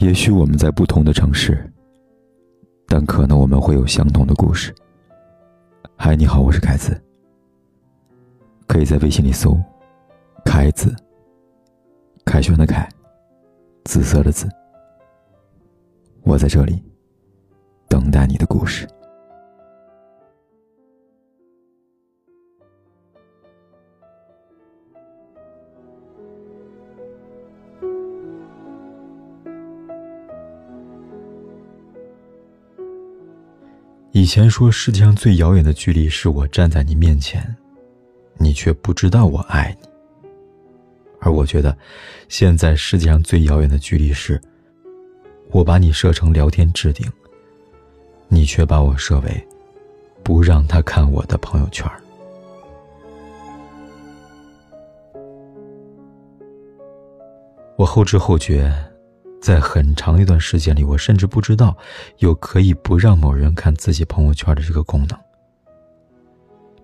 也许我们在不同的城市，但可能我们会有相同的故事。嗨，你好，我是凯子。可以在微信里搜“凯子”，凯旋的凯，紫色的紫。我在这里等待你的故事。以前说世界上最遥远的距离是我站在你面前，你却不知道我爱你。而我觉得，现在世界上最遥远的距离是，我把你设成聊天置顶，你却把我设为不让他看我的朋友圈。我后知后觉。在很长一段时间里，我甚至不知道有可以不让某人看自己朋友圈的这个功能。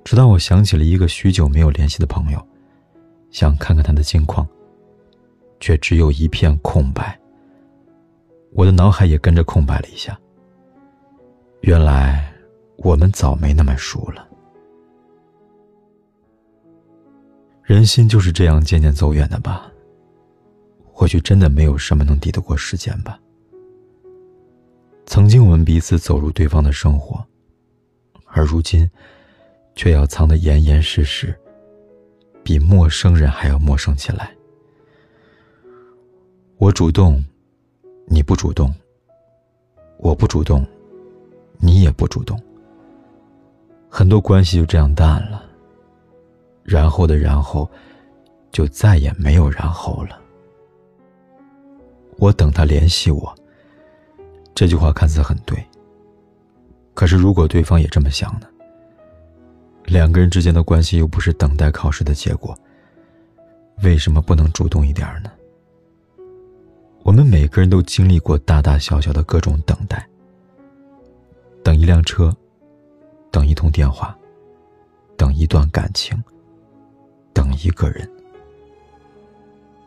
直到我想起了一个许久没有联系的朋友，想看看他的近况，却只有一片空白。我的脑海也跟着空白了一下。原来我们早没那么熟了。人心就是这样渐渐走远的吧。或许真的没有什么能抵得过时间吧。曾经我们彼此走入对方的生活，而如今，却要藏得严严实实，比陌生人还要陌生起来。我主动，你不主动；我不主动，你也不主动。很多关系就这样淡了，然后的然后，就再也没有然后了。我等他联系我。这句话看似很对，可是如果对方也这么想呢？两个人之间的关系又不是等待考试的结果，为什么不能主动一点呢？我们每个人都经历过大大小小的各种等待：等一辆车，等一通电话，等一段感情，等一个人。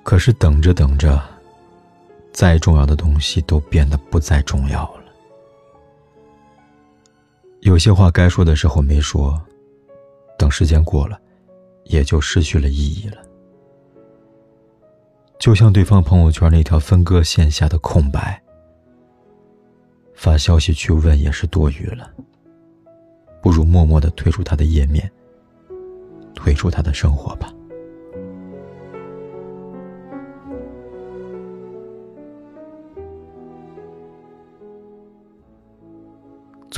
可是等着等着。再重要的东西都变得不再重要了。有些话该说的时候没说，等时间过了，也就失去了意义了。就像对方朋友圈那条分割线下的空白，发消息去问也是多余了。不如默默的退出他的页面，退出他的生活吧。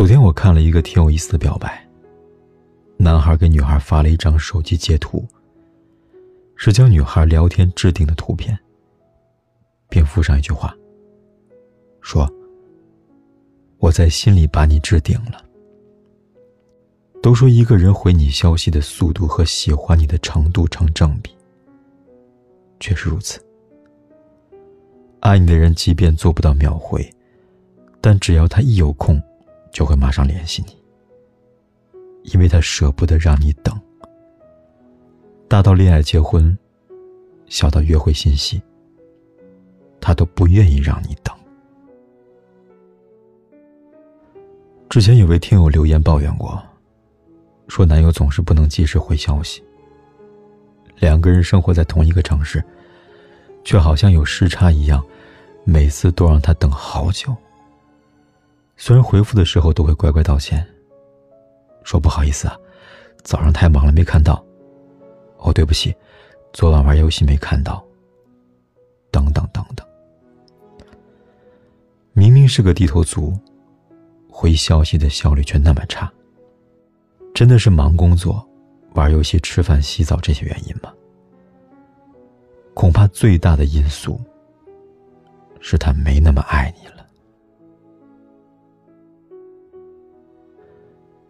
昨天我看了一个挺有意思的表白。男孩给女孩发了一张手机截图，是将女孩聊天置顶的图片，并附上一句话，说：“我在心里把你置顶了。”都说一个人回你消息的速度和喜欢你的程度成正比，确实如此。爱你的人即便做不到秒回，但只要他一有空。就会马上联系你，因为他舍不得让你等。大到恋爱结婚，小到约会信息，他都不愿意让你等。之前有位听友留言抱怨过，说男友总是不能及时回消息。两个人生活在同一个城市，却好像有时差一样，每次都让他等好久。虽然回复的时候都会乖乖道歉，说不好意思啊，早上太忙了没看到。哦，对不起，昨晚玩游戏没看到。等等等等，明明是个低头族，回消息的效率却那么差。真的是忙工作、玩游戏、吃饭、洗澡这些原因吗？恐怕最大的因素是他没那么爱你了。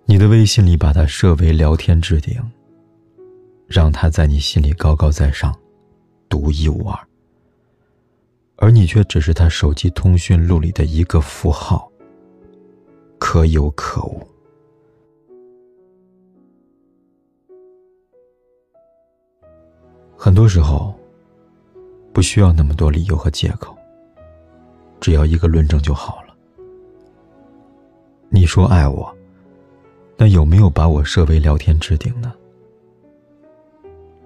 你的微信里把他设为聊天置顶，让他在你心里高高在上，独一无二。而你却只是他手机通讯录里的一个符号，可有可无。很多时候，不需要那么多理由和借口，只要一个论证就好了。你说爱我，那有没有把我设为聊天置顶呢？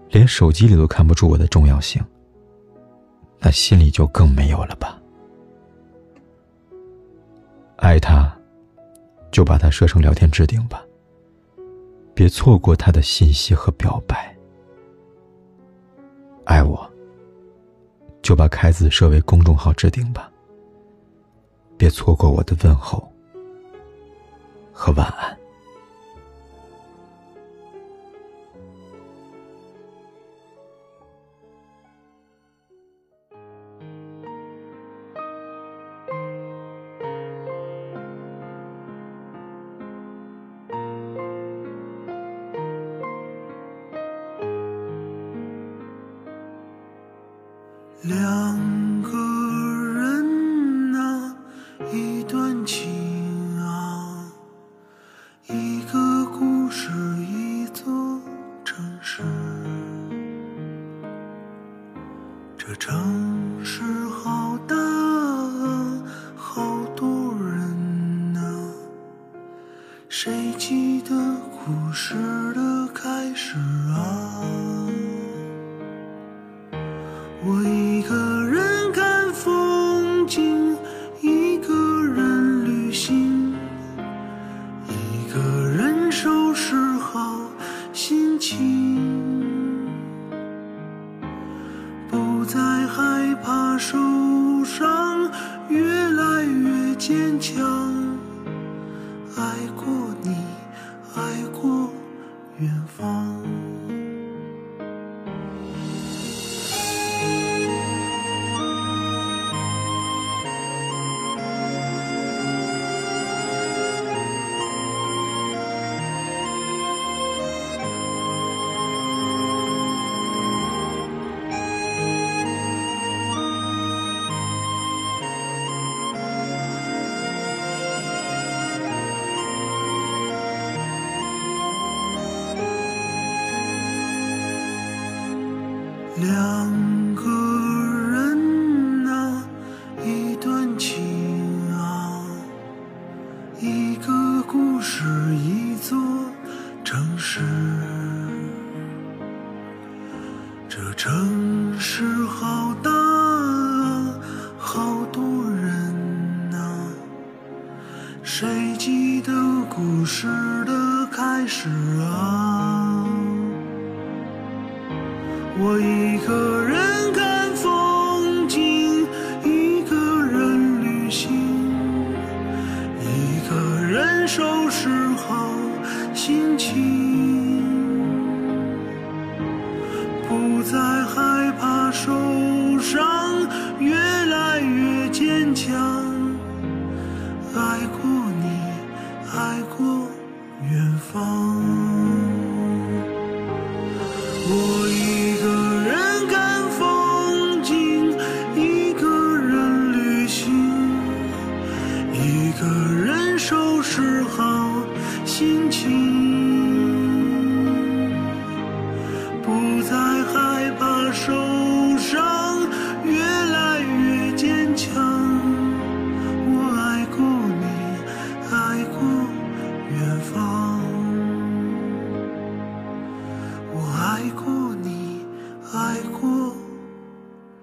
连手机里都看不出我的重要性，那心里就更没有了吧？爱他，就把他设成聊天置顶吧，别错过他的信息和表白。爱我，就把凯子设为公众号置顶吧，别错过我的问候和晚安。谁记得故事的开始啊？远方。的故事的开始啊？我一个人看风景，一个人旅行，一个人收拾好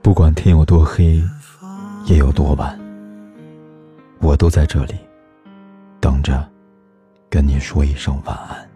不管天有多黑。夜有多晚，我都在这里，等着跟你说一声晚安。